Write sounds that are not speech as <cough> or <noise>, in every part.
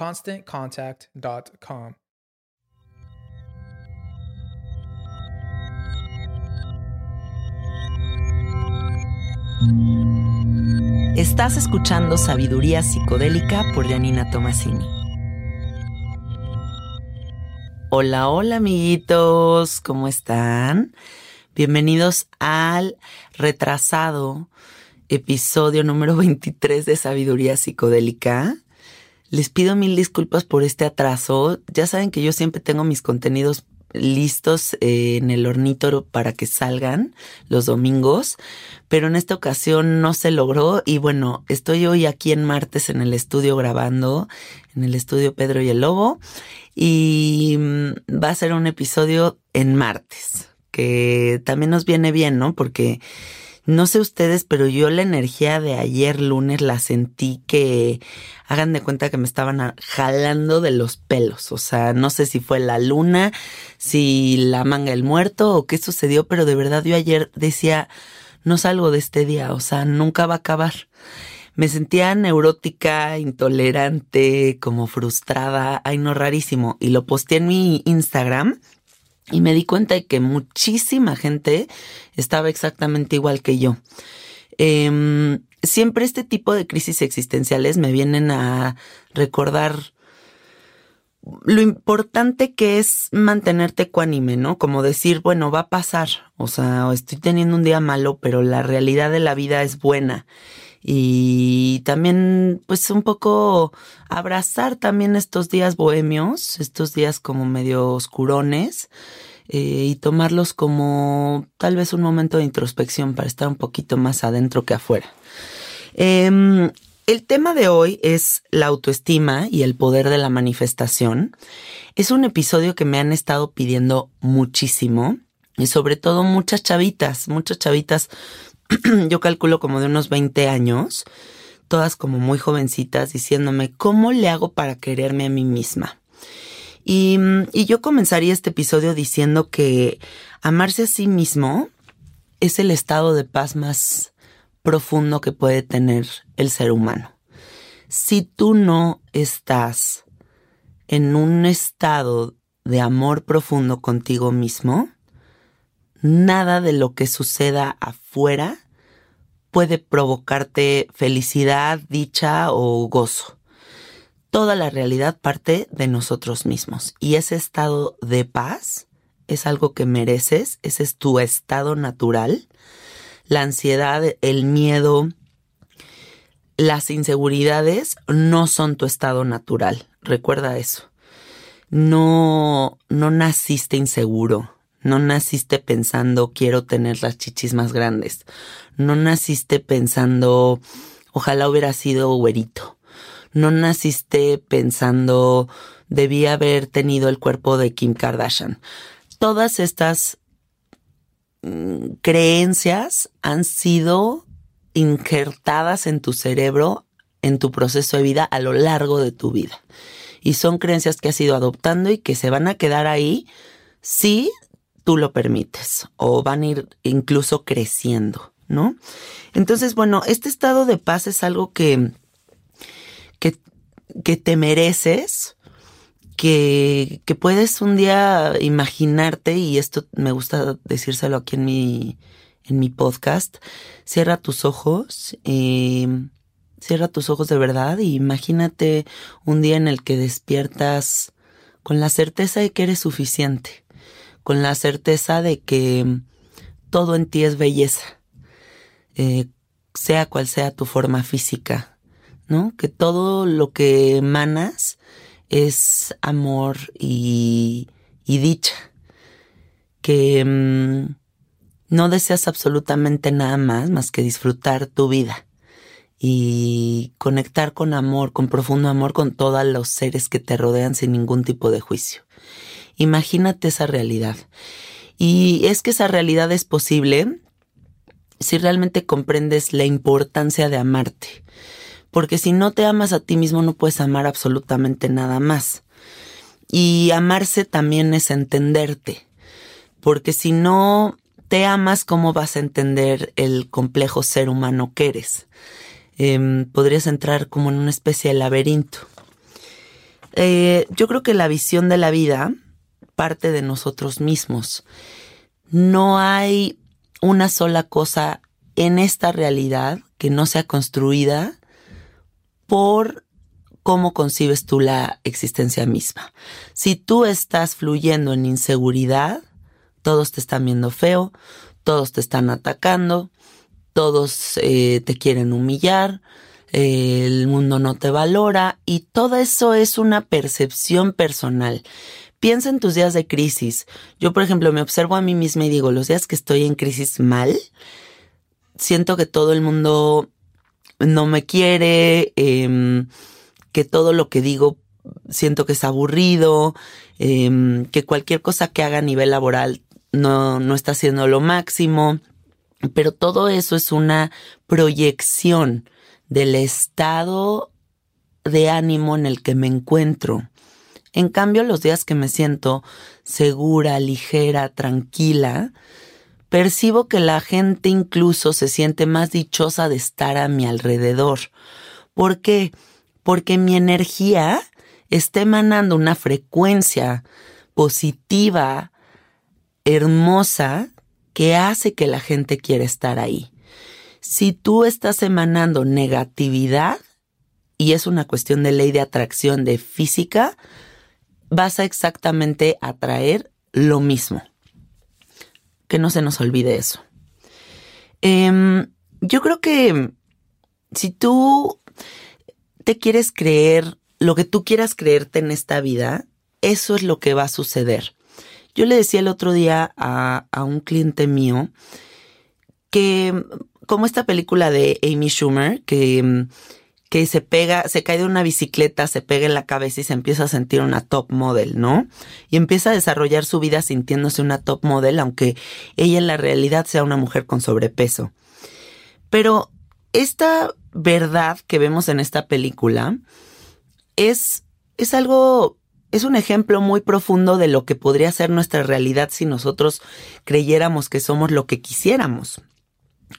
ConstantContact.com. Estás escuchando Sabiduría Psicodélica por Janina Tomasini. Hola, hola amiguitos, ¿cómo están? Bienvenidos al retrasado episodio número 23 de Sabiduría Psicodélica. Les pido mil disculpas por este atraso. Ya saben que yo siempre tengo mis contenidos listos eh, en el hornito para que salgan los domingos, pero en esta ocasión no se logró y bueno, estoy hoy aquí en martes en el estudio grabando, en el estudio Pedro y el Lobo, y mm, va a ser un episodio en martes que también nos viene bien, ¿no? Porque no sé ustedes, pero yo la energía de ayer lunes la sentí que hagan de cuenta que me estaban jalando de los pelos. O sea, no sé si fue la luna, si la manga el muerto o qué sucedió, pero de verdad yo ayer decía, no salgo de este día, o sea, nunca va a acabar. Me sentía neurótica, intolerante, como frustrada, ay no, rarísimo. Y lo posteé en mi Instagram y me di cuenta de que muchísima gente estaba exactamente igual que yo. Em, siempre este tipo de crisis existenciales me vienen a recordar lo importante que es mantenerte ecuánime, ¿no? Como decir, bueno, va a pasar, o sea, estoy teniendo un día malo, pero la realidad de la vida es buena y también pues un poco abrazar también estos días bohemios, estos días como medio oscurones eh, y tomarlos como tal vez un momento de introspección para estar un poquito más adentro que afuera. Em, el tema de hoy es la autoestima y el poder de la manifestación. Es un episodio que me han estado pidiendo muchísimo y sobre todo muchas chavitas, muchas chavitas <clears throat> yo calculo como de unos 20 años, todas como muy jovencitas, diciéndome, ¿cómo le hago para quererme a mí misma? Y, y yo comenzaría este episodio diciendo que amarse a sí mismo es el estado de paz más profundo que puede tener el ser humano. Si tú no estás en un estado de amor profundo contigo mismo, nada de lo que suceda afuera puede provocarte felicidad, dicha o gozo. Toda la realidad parte de nosotros mismos y ese estado de paz es algo que mereces, ese es tu estado natural. La ansiedad, el miedo, las inseguridades no son tu estado natural. Recuerda eso. No, no naciste inseguro. No naciste pensando quiero tener las chichis más grandes. No naciste pensando ojalá hubiera sido güerito. No naciste pensando debí haber tenido el cuerpo de Kim Kardashian. Todas estas mm, creencias han sido injertadas en tu cerebro, en tu proceso de vida a lo largo de tu vida. Y son creencias que has ido adoptando y que se van a quedar ahí si tú lo permites o van a ir incluso creciendo, ¿no? Entonces, bueno, este estado de paz es algo que, que, que te mereces, que, que, puedes un día imaginarte, y esto me gusta decírselo aquí en mi, en mi podcast, cierra tus ojos, eh, cierra tus ojos de verdad y imagínate un día en el que despiertas con la certeza de que eres suficiente, con la certeza de que todo en ti es belleza, eh, sea cual sea tu forma física, ¿no? Que todo lo que emanas es amor y, y dicha, que mm, no deseas absolutamente nada más más que disfrutar tu vida y conectar con amor, con profundo amor con todos los seres que te rodean sin ningún tipo de juicio. Imagínate esa realidad. Y es que esa realidad es posible si realmente comprendes la importancia de amarte. Porque si no te amas a ti mismo no puedes amar absolutamente nada más. Y amarse también es entenderte. Porque si no te amas, ¿cómo vas a entender el complejo ser humano que eres? Em, podrías entrar como en una especie de laberinto. Eh, yo creo que la visión de la vida parte de nosotros mismos. No hay una sola cosa en esta realidad que no sea construida por cómo concibes tú la existencia misma. Si tú estás fluyendo en inseguridad, todos te están viendo feo, todos te están atacando, todos eh, te quieren humillar, el mundo no te valora y todo eso es una percepción personal. Piensa en tus días de crisis. Yo, por ejemplo, me observo a mí misma y digo, los días que estoy en crisis mal, siento que todo el mundo no me quiere, em, que todo lo que digo siento que es aburrido, em, que cualquier cosa que haga a nivel laboral no, no está haciendo lo máximo, pero todo eso es una proyección del estado de ánimo en el que me encuentro. En cambio, los días que me siento segura, ligera, tranquila, percibo que la gente incluso se siente más dichosa de estar a mi alrededor. ¿Por qué? Porque mi energía está emanando una frecuencia positiva, hermosa que hace que la gente quiera estar ahí. Si tú estás emanando negatividad, y es una cuestión de ley de atracción de física, vas a exactamente atraer lo mismo. Que no se nos olvide eso. Em, yo creo que si tú te quieres creer lo que tú quieras creerte en esta vida, eso es lo que va a suceder. Yo le decía el otro día a, un cliente mío que, como esta película de Amy Schumer, que, que se pega, se cae de una bicicleta, se pega en la cabeza y se empieza a sentir una top model, ¿no? Y empieza a desarrollar su vida sintiéndose una top model, aunque ella en la realidad sea una mujer con sobrepeso. Pero esta verdad que vemos en esta película es, es algo es un ejemplo muy profundo de lo que podría ser nuestra realidad si nosotros creyéramos que somos lo que quisiéramos.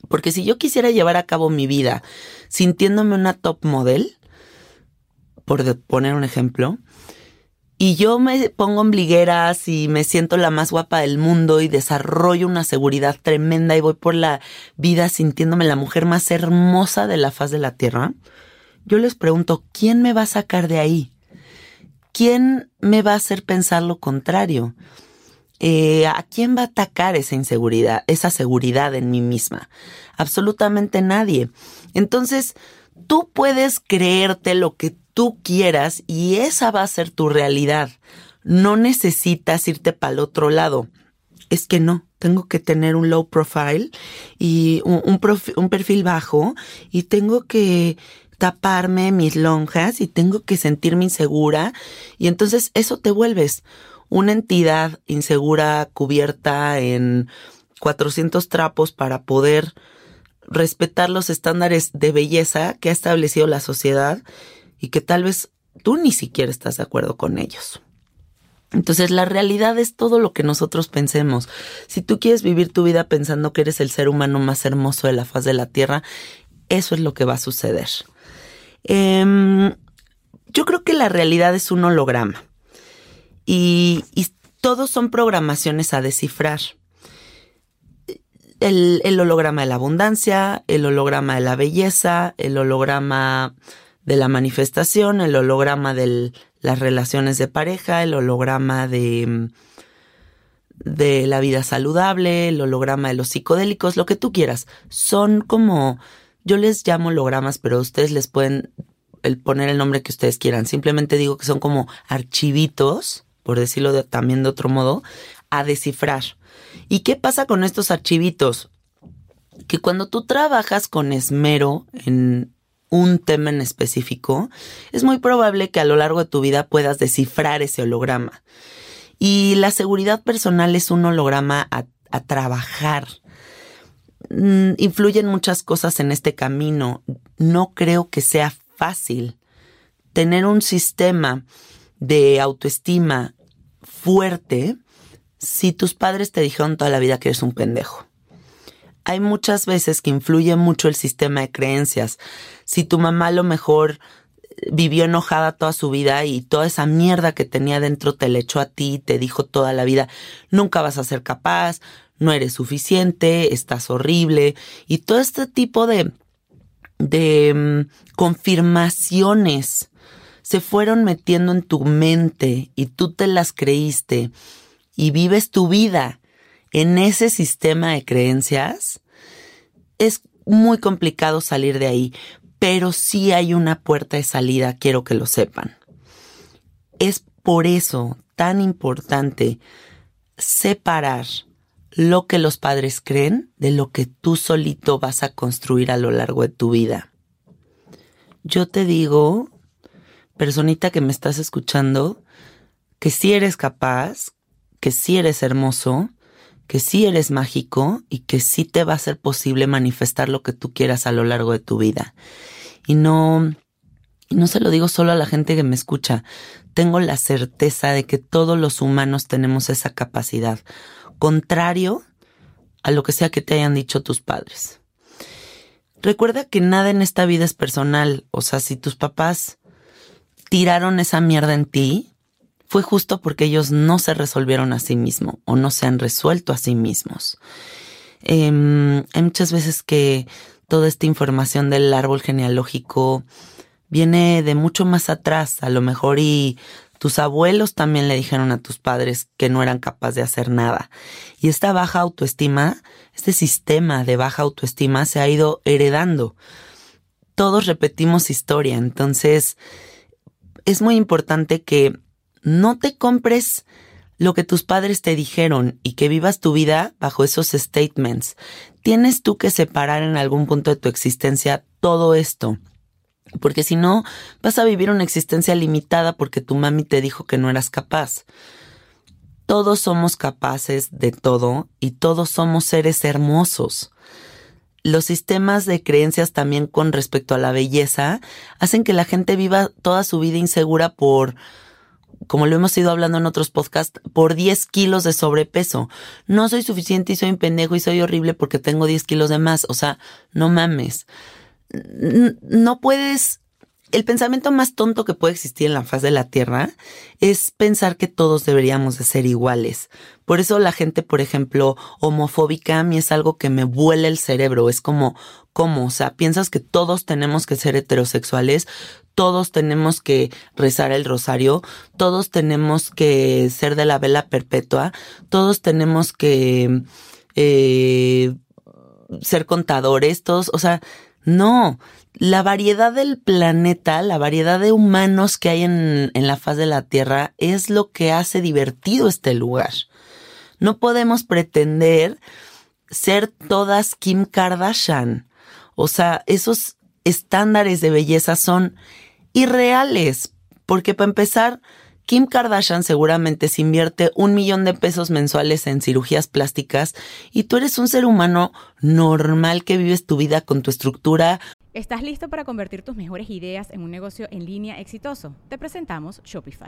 Porque si yo quisiera llevar a cabo mi vida sintiéndome una top model, por poner un ejemplo, y yo me pongo ombligueras y me siento la más guapa del mundo y desarrollo una seguridad tremenda y voy por la vida sintiéndome la mujer más hermosa de la faz de la tierra, yo les pregunto, ¿quién me va a sacar de ahí? ¿quién me va a hacer pensar lo contrario? Eh, ¿A quién va a atacar esa inseguridad, esa seguridad en mí misma? Absolutamente nadie. Entonces, Tú puedes creerte lo que tú quieras y esa va a ser tu realidad. No necesitas irte para el otro lado. Es que no, tengo que tener un low profile y un, un perfil bajo y tengo que taparme mis lonjas y tengo que sentirme insegura y entonces eso te vuelves una entidad insegura cubierta en 400 trapos para poder respetar los estándares de belleza que ha establecido la sociedad y que tal vez tú ni siquiera estás de acuerdo con ellos. Entonces la realidad es todo lo que nosotros pensemos. Si tú quieres vivir tu vida pensando que eres el ser humano más hermoso de la faz de la Tierra, eso es lo que va a suceder. Em, yo creo que la realidad es un holograma y, todos son programaciones a descifrar. El, el, holograma de la abundancia, el holograma de la belleza, el holograma de la manifestación, el holograma de las relaciones de pareja, el holograma de, de la vida saludable, el holograma de los psicodélicos, lo que tú quieras. Son como, yo les llamo hologramas, pero ustedes les pueden poner el nombre que ustedes quieran. Simplemente digo que son como archivitos por decirlo también de otro modo, a descifrar. ¿Y qué pasa con estos archivitos? Que cuando tú trabajas con esmero en un tema en específico, es muy probable que a lo largo de tu vida puedas descifrar ese holograma. Y la seguridad personal es un holograma a, trabajar. Mm, influyen muchas cosas en este camino. No creo que sea fácil tener un sistema de autoestima fuerte si tus padres te dijeron toda la vida que eres un pendejo. Hay muchas veces que influye mucho el sistema de creencias. Si tu mamá a lo mejor vivió enojada toda su vida y toda esa mierda que tenía dentro te le echó a ti, te dijo toda la vida, nunca vas a ser capaz, no eres suficiente, estás horrible y todo este tipo de, de mm, confirmaciones se fueron metiendo en tu mente y tú te las creíste y vives tu vida en ese sistema de creencias, es muy complicado salir de ahí, pero sí hay una puerta de salida, quiero que lo sepan. Es por eso tan importante separar lo que los padres creen de lo que tú solito vas a construir a lo largo de tu vida. Yo te digo personita que me estás escuchando, que sí eres capaz, que sí eres hermoso, que sí eres mágico y que sí te va a ser posible manifestar lo que tú quieras a lo largo de tu vida. Y no, y no se lo digo solo a la gente que me escucha, tengo la certeza de que todos los humanos tenemos esa capacidad, contrario a lo que sea que te hayan dicho tus padres. Recuerda que nada en esta vida es personal, o sea, si tus papás tiraron esa mierda en ti, fue justo porque ellos no se resolvieron a sí mismos o no se han resuelto a sí mismos. Em, hay muchas veces que toda esta información del árbol genealógico viene de mucho más atrás, a lo mejor y tus abuelos también le dijeron a tus padres que no eran capaces de hacer nada. Y esta baja autoestima, este sistema de baja autoestima se ha ido heredando. Todos repetimos historia, entonces es muy importante que no te compres lo que tus padres te dijeron y que vivas tu vida bajo esos statements. Tienes tú que separar en algún punto de tu existencia todo esto. Porque si no, vas a vivir una existencia limitada porque tu mami te dijo que no eras capaz. Todos somos capaces de todo y todos somos seres hermosos los sistemas de creencias también con respecto a la belleza hacen que la gente viva toda su vida insegura por, como lo hemos ido hablando en otros podcasts, por 10 kilos de sobrepeso. No soy suficiente y soy un pendejo y soy horrible porque tengo 10 kilos de más. O sea, no mames. No puedes el pensamiento más tonto que puede existir en la faz de la Tierra es pensar que todos deberíamos de ser iguales. Por eso la gente, por ejemplo, homofóbica a mí es algo que me vuela el cerebro. Es como, ¿cómo? O sea, piensas que todos tenemos que ser heterosexuales, todos tenemos que rezar el rosario, todos tenemos que ser de la vela perpetua, todos tenemos que eh, ser contadores, todos, o sea, No, la variedad del planeta, la variedad de humanos que hay en, en, la faz de la Tierra es lo que hace divertido este lugar. No podemos pretender ser todas Kim Kardashian. O sea, esos estándares de belleza son irreales, porque para empezar, Kim Kardashian seguramente se invierte un millón de pesos mensuales en cirugías plásticas y tú eres un ser humano normal que vives tu vida con tu estructura. ¿Estás listo para convertir tus mejores ideas en un negocio en línea exitoso? Te presentamos Shopify.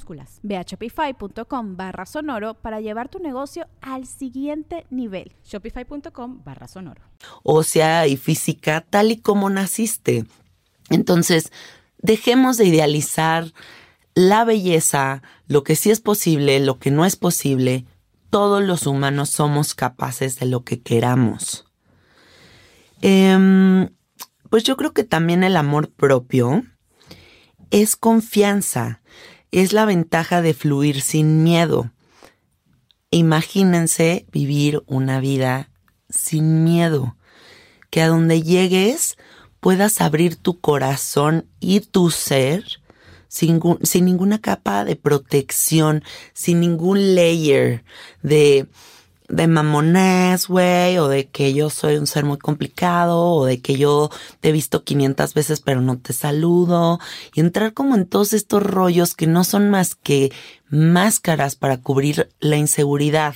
Ve a shopify.com barra sonoro para llevar tu negocio al siguiente nivel. Shopify.com barra sonoro. O sea, y física tal y como naciste. Entonces, dejemos de idealizar la belleza, lo que sí es posible, lo que no es posible. Todos los humanos somos capaces de lo que queramos. Eh, pues yo creo que también el amor propio es confianza es la ventaja de fluir sin miedo. Imagínense vivir una vida sin miedo, que a donde llegues puedas abrir tu corazón y tu ser sin, sin ninguna capa de protección, sin ningún layer de de mamonés, güey, o de que yo soy un ser muy complicado, o de que yo te he visto 500 veces pero no te saludo, y entrar como en todos estos rollos que no son más que máscaras para cubrir la inseguridad.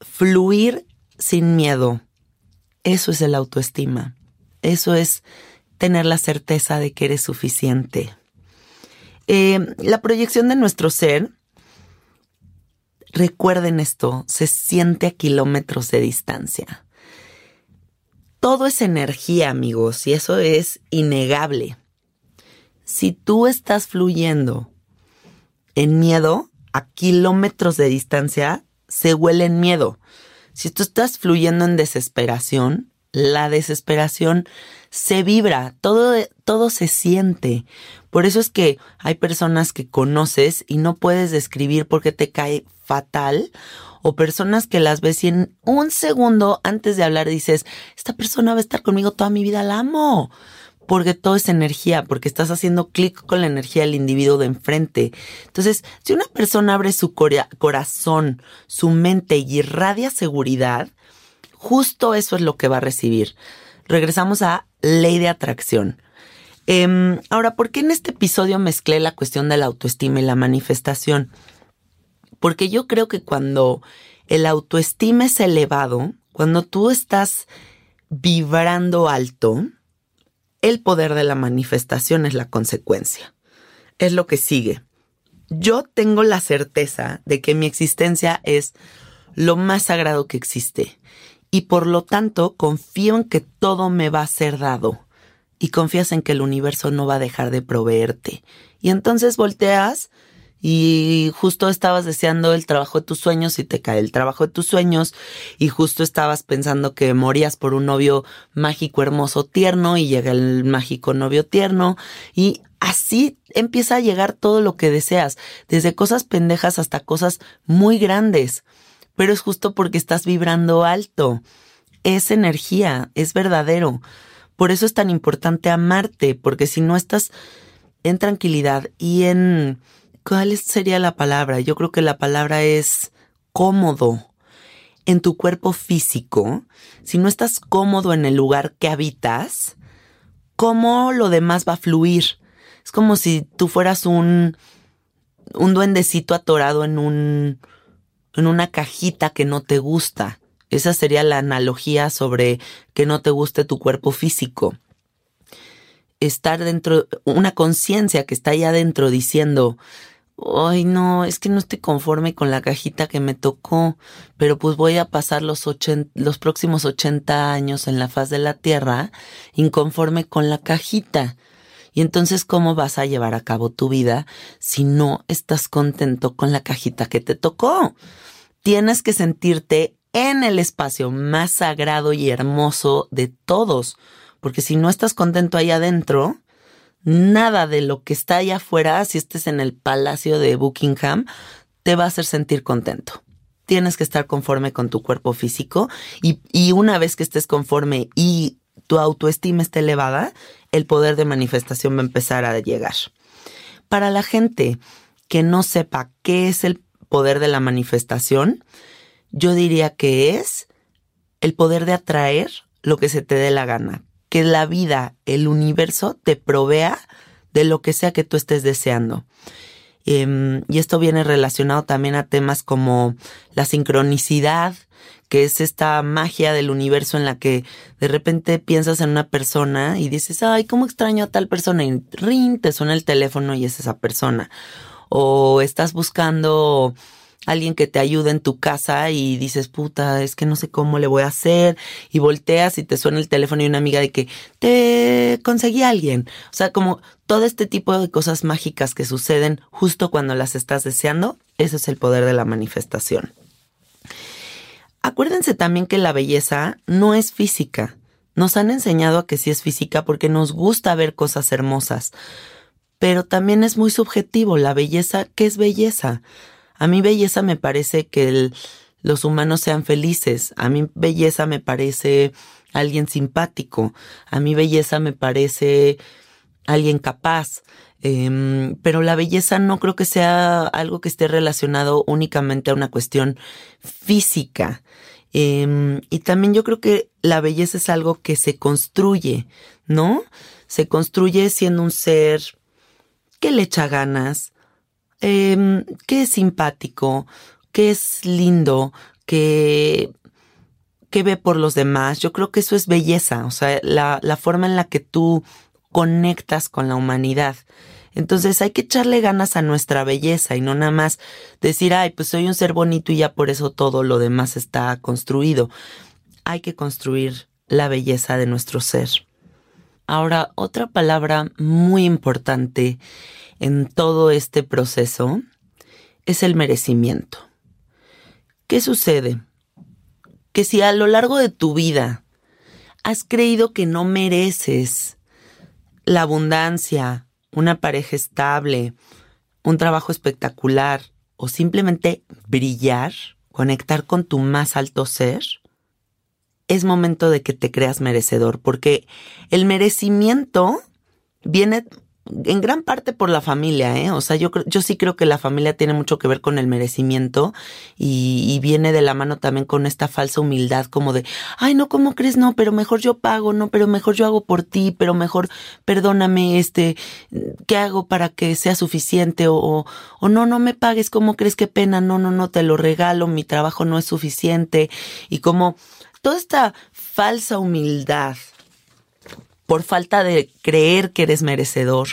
Fluir sin miedo. Eso es el autoestima. Eso es tener la certeza de que eres suficiente. Eh, la proyección de nuestro ser Recuerden esto, se siente a kilómetros de distancia. Todo es energía, amigos, y eso es innegable. Si tú estás fluyendo en miedo, a kilómetros de distancia, se huele en miedo. Si tú estás fluyendo en desesperación, la desesperación se vibra, todo, todo se siente. Por eso es que hay personas que conoces y no puedes describir porque te cae fatal o personas que las ves y en un segundo antes de hablar dices, esta persona va a estar conmigo toda mi vida, la amo. Porque todo es energía, porque estás haciendo clic con la energía del individuo de enfrente. Entonces, si una persona abre su corazón, su mente y irradia seguridad, justo eso es lo que va a recibir. Regresamos a ley de atracción. Em, ahora, ¿por qué en este episodio mezclé la cuestión de la autoestima y la manifestación? Porque yo creo que cuando el autoestima es elevado, cuando tú estás vibrando alto, el poder de la manifestación es la consecuencia. Es lo que sigue. Yo tengo la certeza de que mi existencia es lo más sagrado que existe y por lo tanto confío en que todo me va a ser dado y confías en que el universo no va a dejar de proveerte. Y entonces volteas y justo estabas deseando el trabajo de tus sueños y te cae el trabajo de tus sueños y justo estabas pensando que morías por un novio mágico, hermoso, tierno y llega el mágico novio tierno y así empieza a llegar todo lo que deseas, desde cosas pendejas hasta cosas muy grandes. Pero es justo porque estás vibrando alto. Es energía, es verdadero. Por eso es tan importante amarte, porque si no estás en tranquilidad y en... ¿Cuál sería la palabra? Yo creo que la palabra es cómodo en tu cuerpo físico, si no estás cómodo en el lugar que habitas, ¿cómo lo demás va a fluir? Es como si tú fueras un, un duendecito atorado en un, en una cajita que no te gusta. Esa sería la analogía sobre que no te guste tu cuerpo físico. Estar dentro, una conciencia que está ahí adentro diciendo, ay no, es que no estoy conforme con la cajita que me tocó, pero pues voy a pasar los, los próximos 80 años en la faz de la Tierra inconforme con la cajita. Y entonces, ¿cómo vas a llevar a cabo tu vida si no estás contento con la cajita que te tocó? Tienes que sentirte en el espacio más sagrado y hermoso de todos, porque si no estás contento ahí adentro, nada de lo que está allá afuera, si estés en el palacio de Buckingham, te va a hacer sentir contento. Tienes que estar conforme con tu cuerpo físico y, y una vez que estés conforme y tu autoestima esté elevada, el poder de manifestación va a empezar a llegar. Para la gente que no sepa qué es el poder de la manifestación, yo diría que es el poder de atraer lo que se te dé la gana, que la vida, el universo te provea de lo que sea que tú estés deseando. Em, y esto viene relacionado también a temas como la sincronicidad, que es esta magia del universo en la que de repente piensas en una persona y dices, ay, ¿cómo extraño a tal persona? Y ring, te suena el teléfono y es esa persona. O estás buscando alguien que te ayude en tu casa y dices, puta, es que no sé cómo le voy a hacer, y volteas y te suena el teléfono y una amiga de que te conseguí a alguien. O sea, como todo este tipo de cosas mágicas que suceden justo cuando las estás deseando, ese es el poder de la manifestación. Acuérdense también que la belleza no es física. Nos han enseñado a que sí es física porque nos gusta ver cosas hermosas. Pero también es muy subjetivo la belleza. ¿Qué es belleza? A mí belleza me parece que los humanos sean felices. A mí belleza me parece alguien simpático. A mí belleza me parece alguien capaz. Em, pero la belleza no creo que sea algo que esté relacionado únicamente a una cuestión física. Em, y también yo creo que la belleza es algo que se construye, ¿no? Se construye siendo un ser que le echa ganas, eh, que es simpático, que es lindo, que, que ve por los demás. Yo creo que eso es belleza, o sea, la, la forma en la que tú conectas con la humanidad. Entonces hay que echarle ganas a nuestra belleza y no nada más decir, ay, pues soy un ser bonito y ya por eso todo lo demás está construido. Hay que construir la belleza de nuestro ser. Ahora, otra palabra muy importante en todo este proceso es el merecimiento. ¿Qué sucede? Que si a lo largo de tu vida has creído que no mereces la abundancia, una pareja estable, un trabajo espectacular o simplemente brillar, conectar con tu más alto ser, es momento de que te creas merecedor, porque el merecimiento viene en gran parte por la familia, ¿eh? O sea, yo, yo sí creo que la familia tiene mucho que ver con el merecimiento y, y, viene de la mano también con esta falsa humildad como de, ay, no, ¿cómo crees? No, pero mejor yo pago, no, pero mejor yo hago por ti, pero mejor perdóname, este, ¿qué hago para que sea suficiente? O, o, no, no me pagues, ¿cómo crees? Qué pena, no, no, no, te lo regalo, mi trabajo no es suficiente. Y como toda esta falsa humildad por falta de creer que eres merecedor,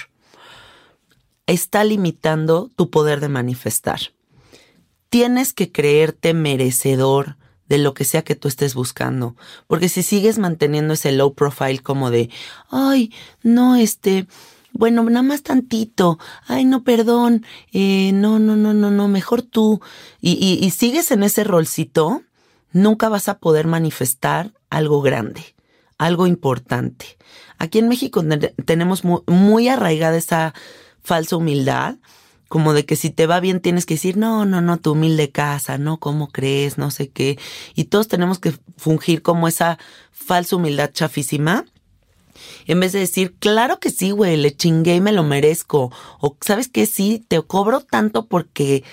está limitando tu poder de manifestar. Tienes que creerte merecedor de lo que sea que tú estés buscando, porque si sigues manteniendo ese low profile como de, ay, no, este, bueno, nada más tantito, ay, no, perdón, eh, no, no, no, no, no, mejor tú, y, y, y sigues en ese rolcito, nunca vas a poder manifestar algo grande algo importante. Aquí en México tenemos muy, arraigada esa falsa humildad, como de que si te va bien tienes que decir, no, no, no, tu humilde casa, no, ¿cómo crees? No sé qué. Y todos tenemos que fungir como esa falsa humildad chafísima. En vez de decir, claro que sí, güey, le chingué y me lo merezco. O, ¿sabes qué? Sí, te cobro tanto porque,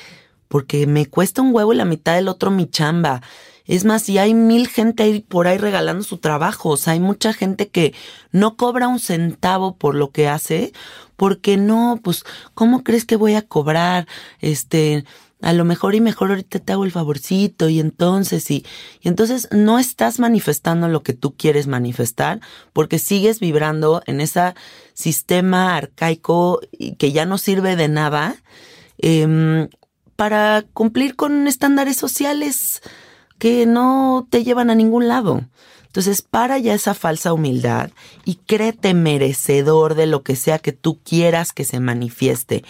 porque me cuesta un huevo y la mitad del otro mi chamba. Es más, si hay mil gente por ahí regalando su trabajo, o sea, hay mucha gente que no cobra un centavo por lo que hace, porque no, pues, ¿cómo crees que voy a cobrar? Este, a lo mejor y mejor ahorita te hago el favorcito y entonces y, y entonces no estás manifestando lo que tú quieres manifestar porque sigues vibrando en ese sistema arcaico que ya no sirve de nada em, para cumplir con estándares sociales que no te llevan a ningún lado. Entonces, para ya esa falsa humildad y créete merecedor de lo que sea que tú quieras que se manifieste.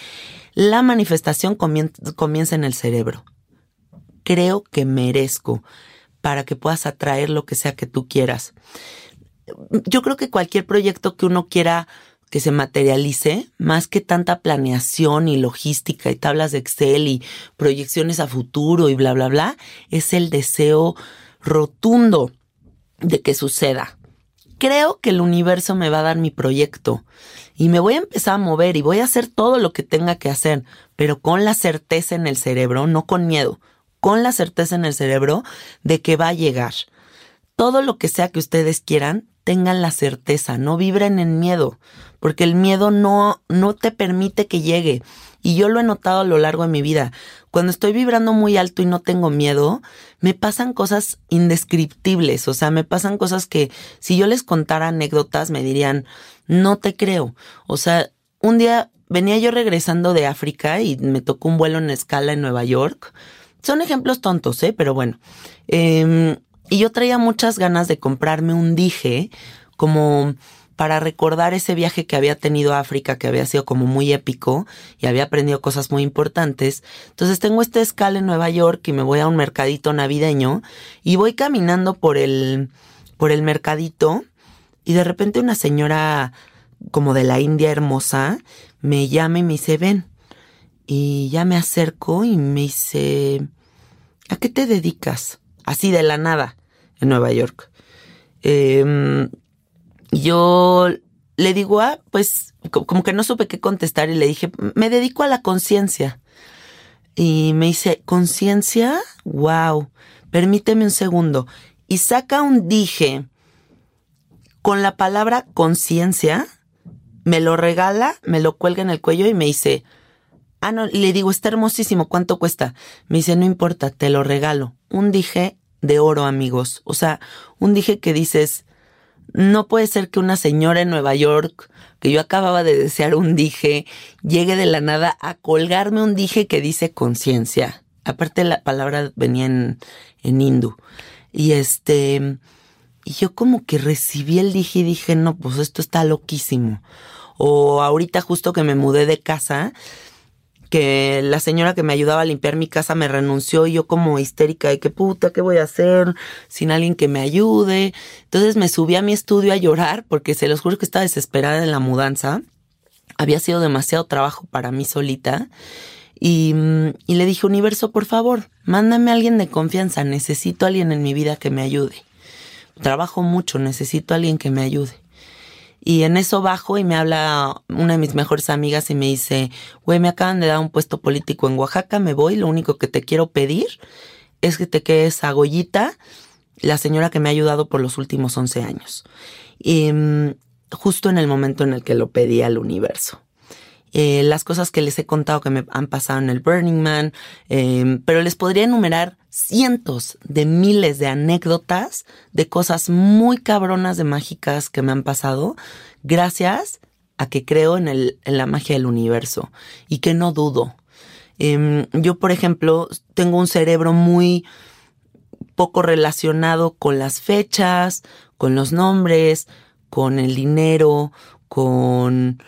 La manifestación comienza en el cerebro. Creo que merezco para que puedas atraer lo que sea que tú quieras. Yo creo que cualquier proyecto que uno quiera que se materialice, más que tanta planeación y logística y tablas de Excel y proyecciones a futuro y bla, bla, bla, es el deseo rotundo de que suceda. Creo que el universo me va a dar mi proyecto y me voy a empezar a mover y voy a hacer todo lo que tenga que hacer, pero con la certeza en el cerebro, no con miedo, con la certeza en el cerebro de que va a llegar. Todo lo que sea que ustedes quieran, tengan la certeza, no vibren en miedo, porque el miedo no, no te permite que llegue. Y yo lo he notado a lo largo de mi vida. Cuando estoy vibrando muy alto y no tengo miedo, me pasan cosas indescriptibles. O sea, me pasan cosas que si yo les contara anécdotas me dirían, no te creo. O sea, un día venía yo regresando de África y me tocó un vuelo en escala en Nueva York. Son ejemplos tontos, ¿eh? Pero bueno. Em, y yo traía muchas ganas de comprarme un dije como para recordar ese viaje que había tenido a África, que había sido como muy épico y había aprendido cosas muy importantes. Entonces tengo este escala en Nueva York y me voy a un mercadito navideño y voy caminando por el, por el mercadito y de repente una señora como de la India hermosa me llama y me dice, ven. Y ya me acerco y me dice, ¿a qué te dedicas? Así de la nada, en Nueva York. Eh, yo le digo, ah, pues como que no supe qué contestar y le dije, me dedico a la conciencia. Y me dice, ¿conciencia? Wow, permíteme un segundo. Y saca un dije con la palabra conciencia, me lo regala, me lo cuelga en el cuello y me dice, ah, no, le digo, está hermosísimo, ¿cuánto cuesta? Me dice, no importa, te lo regalo. Un dije de oro, amigos. O sea, un dije que dices, no puede ser que una señora en Nueva York, que yo acababa de desear un dije, llegue de la nada a colgarme un dije que dice conciencia. Aparte la palabra venía en, en hindú. Y este, y yo como que recibí el dije y dije, no, pues esto está loquísimo. O ahorita justo que me mudé de casa, que la señora que me ayudaba a limpiar mi casa me renunció y yo como histérica de que puta, ¿qué voy a hacer sin alguien que me ayude? Entonces me subí a mi estudio a llorar porque se los juro que estaba desesperada en la mudanza. Había sido demasiado trabajo para mí solita. Y, y le dije, universo, por favor, mándame a alguien de confianza. Necesito a alguien en mi vida que me ayude. Trabajo mucho, necesito a alguien que me ayude. Y en eso bajo y me habla una de mis mejores amigas y me dice, güey, me acaban de dar un puesto político en Oaxaca, me voy, lo único que te quiero pedir es que te quedes a Goyita, la señora que me ha ayudado por los últimos 11 años. Y mm, justo en el momento en el que lo pedí al universo. Eh, las cosas que les he contado que me han pasado en el Burning Man, em, pero les podría enumerar cientos de miles de anécdotas de cosas muy cabronas de mágicas que me han pasado gracias a que creo en, el, en la magia del universo y que no dudo. Em, yo, por ejemplo, tengo un cerebro muy poco relacionado con las fechas, con los nombres, con el dinero, con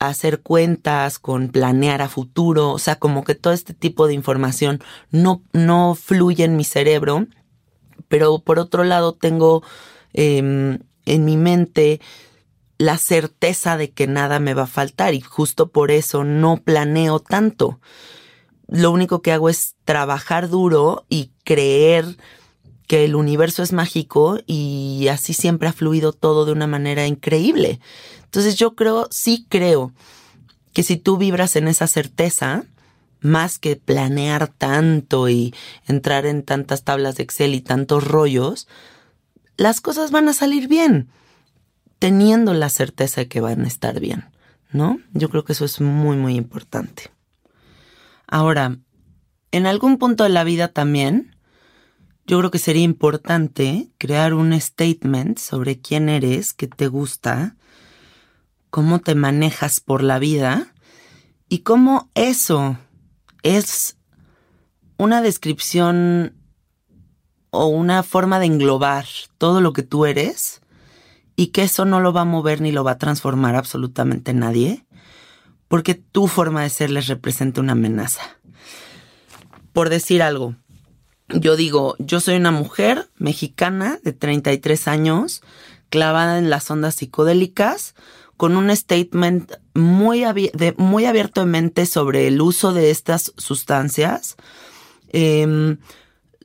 hacer cuentas, con planear a futuro, o sea, como que todo este tipo de información no, no fluye en mi cerebro, pero por otro lado tengo em, en mi mente la certeza de que nada me va a faltar y justo por eso no planeo tanto. Lo único que hago es trabajar duro y creer que el universo es mágico y así siempre ha fluido todo de una manera increíble. Entonces yo creo, sí creo que si tú vibras en esa certeza, más que planear tanto y entrar en tantas tablas de Excel y tantos rollos, las cosas van a salir bien, teniendo la certeza de que van a estar bien, ¿no? Yo creo que eso es muy, muy importante. Ahora, en algún punto de la vida también, yo creo que sería importante crear un statement sobre quién eres, qué te gusta, cómo te manejas por la vida y cómo eso es una descripción o una forma de englobar todo lo que tú eres y que eso no lo va a mover ni lo va a transformar absolutamente nadie, porque tu forma de ser les representa una amenaza. Por decir algo, yo digo, yo soy una mujer mexicana de 33 años, clavada en las ondas psicodélicas, con un statement muy, muy abierto de mente sobre el uso de estas sustancias. Em,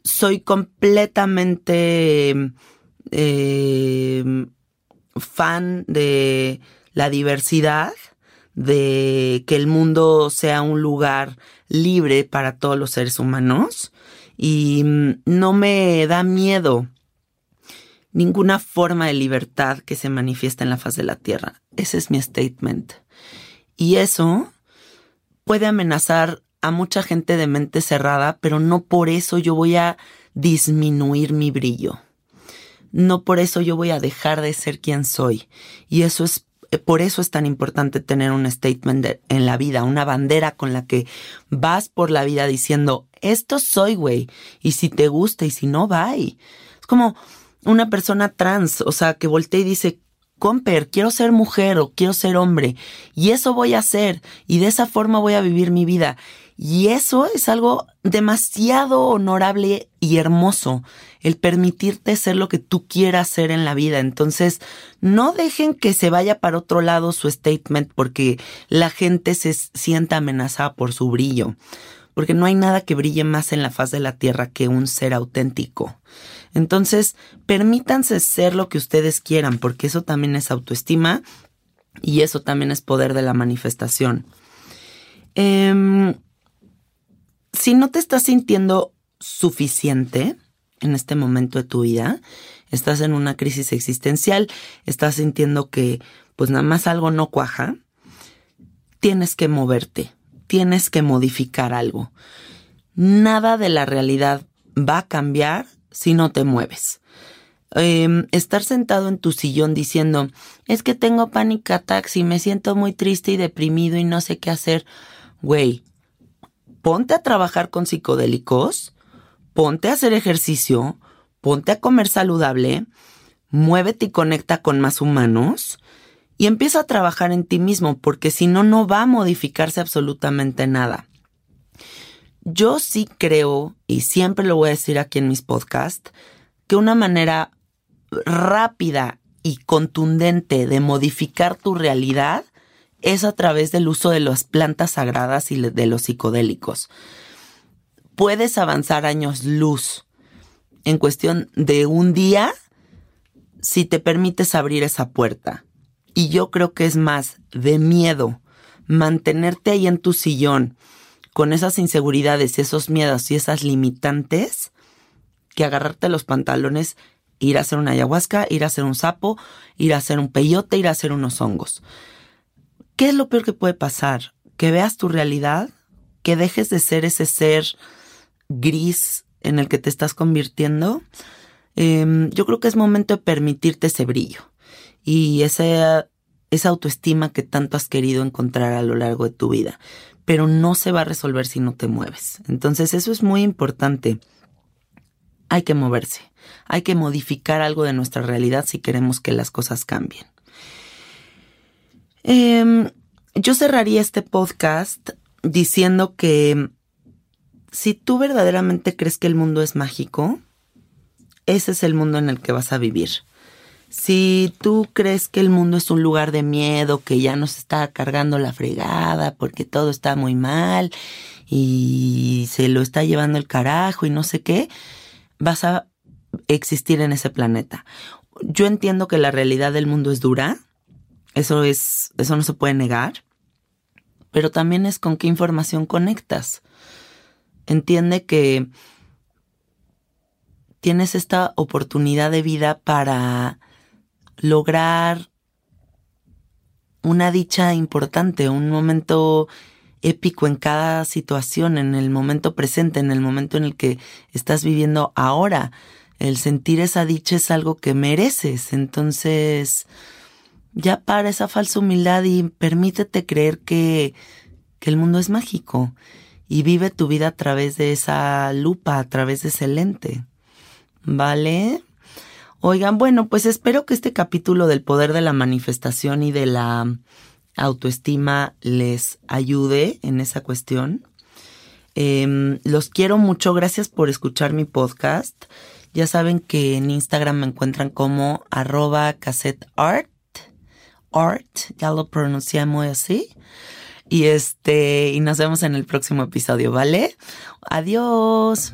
soy completamente em, fan de la diversidad, de que el mundo sea un lugar libre para todos los seres humanos y mm, no me da miedo ninguna forma de libertad que se manifiesta en la faz de la Tierra. Ese es mi statement. Y eso puede amenazar a mucha gente de mente cerrada, pero no por eso yo voy a disminuir mi brillo. No por eso yo voy a dejar de ser quien soy. Y eso es eh, por eso es tan importante tener un statement en la vida, una bandera con la que vas por la vida diciendo, esto soy, güey, y si te gusta y si no, bye. Es como una persona trans, o sea, que voltea y dice, Comper, quiero ser mujer o quiero ser hombre, y eso voy a hacer, y de esa forma voy a vivir mi vida. Y eso es algo demasiado honorable y hermoso, el permitirte ser lo que tú quieras ser en la vida. Entonces, no dejen que se vaya para otro lado su statement porque la gente se sienta amenazada por su brillo. Porque no hay nada que brille más en la faz de la tierra que un ser auténtico. Entonces, permítanse ser lo que ustedes quieran, porque eso también es autoestima y eso también es poder de la manifestación. Eh, si no te estás sintiendo suficiente en este momento de tu vida, estás en una crisis existencial, estás sintiendo que pues nada más algo no cuaja, tienes que moverte, tienes que modificar algo. Nada de la realidad va a cambiar si no te mueves. Em, estar sentado en tu sillón diciendo, es que tengo panic attacks y me siento muy triste y deprimido y no sé qué hacer. Güey, ponte a trabajar con psicodélicos, ponte a hacer ejercicio, ponte a comer saludable, muévete y conecta con más humanos y empieza a trabajar en ti mismo, porque si no, no va a modificarse absolutamente nada. Yo sí creo, y siempre lo voy a decir aquí en mis podcasts, que una manera rápida y contundente de modificar tu realidad es a través del uso de las plantas sagradas y de los psicodélicos. Puedes avanzar años luz en cuestión de un día si te permites abrir esa puerta. Y yo creo que es más de miedo mantenerte ahí en tu sillón con esas inseguridades, esos miedos y esas limitantes que agarrarte los pantalones, ir a hacer una ayahuasca, ir a hacer un sapo, ir a hacer un peyote, ir a hacer unos hongos. ¿Qué es lo peor que puede pasar? Que veas tu realidad, que dejes de ser ese ser gris en el que te estás convirtiendo. Em, yo creo que es momento de permitirte ese brillo y esa, esa autoestima que tanto has querido encontrar a lo largo de tu vida. Pero no se va a resolver si no te mueves. Entonces eso es muy importante. Hay que moverse. Hay que modificar algo de nuestra realidad si queremos que las cosas cambien. Em, yo cerraría este podcast diciendo que si tú verdaderamente crees que el mundo es mágico, ese es el mundo en el que vas a vivir. Si tú crees que el mundo es un lugar de miedo, que ya nos está cargando la fregada porque todo está muy mal y se lo está llevando el carajo y no sé qué, vas a existir en ese planeta. Yo entiendo que la realidad del mundo es dura, eso es, eso no se puede negar. Pero también es con qué información conectas. Entiende que tienes esta oportunidad de vida para lograr una dicha importante, un momento épico en cada situación, en el momento presente, en el momento en el que estás viviendo ahora. El sentir esa dicha es algo que mereces. Entonces, ya para esa falsa humildad y permítete creer que, que el mundo es mágico y vive tu vida a través de esa lupa, a través de ese lente. ¿Vale? Oigan, bueno, pues espero que este capítulo del poder de la manifestación y de la autoestima les ayude en esa cuestión. Em, los quiero mucho, gracias por escuchar mi podcast. Ya saben que en Instagram me encuentran como arroba cassetteart, art, ya lo pronunciamos así. Y este, y nos vemos en el próximo episodio, ¿vale? Adiós.